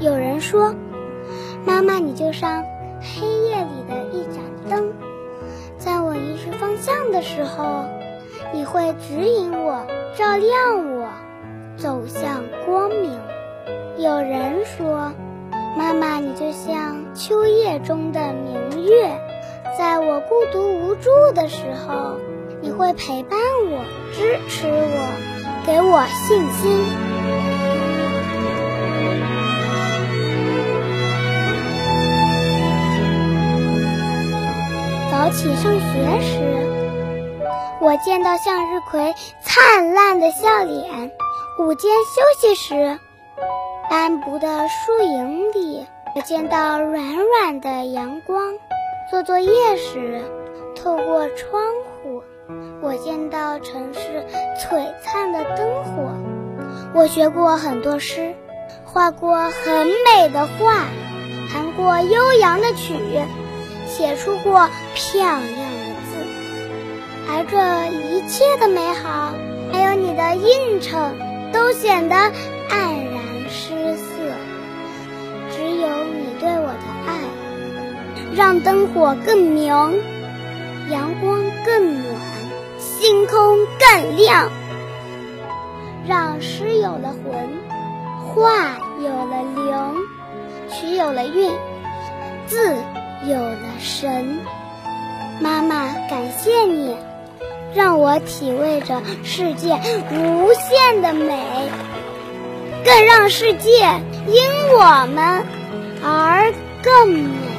有人说：“妈妈，你就像黑夜里的一盏灯，在我迷失方向的时候，你会指引我，照亮我，走向光明。”有人说：“妈妈，你就像秋夜中的明月，在我孤独无助的时候，你会陪伴我，支持我，给我信心。”起上学时，我见到向日葵灿烂的笑脸；午间休息时，斑驳的树影里，我见到软软的阳光；做作业时，透过窗户，我见到城市璀璨的灯火。我学过很多诗，画过很美的画，弹过悠扬的曲。写出过漂亮的字，而这一切的美好，还有你的映衬，都显得黯然失色。只有你对我的爱，让灯火更明，阳光更暖，星空更亮，让诗有了魂，画有了灵，曲有了韵，字。有了神，妈妈，感谢你，让我体味着世界无限的美，更让世界因我们而更美。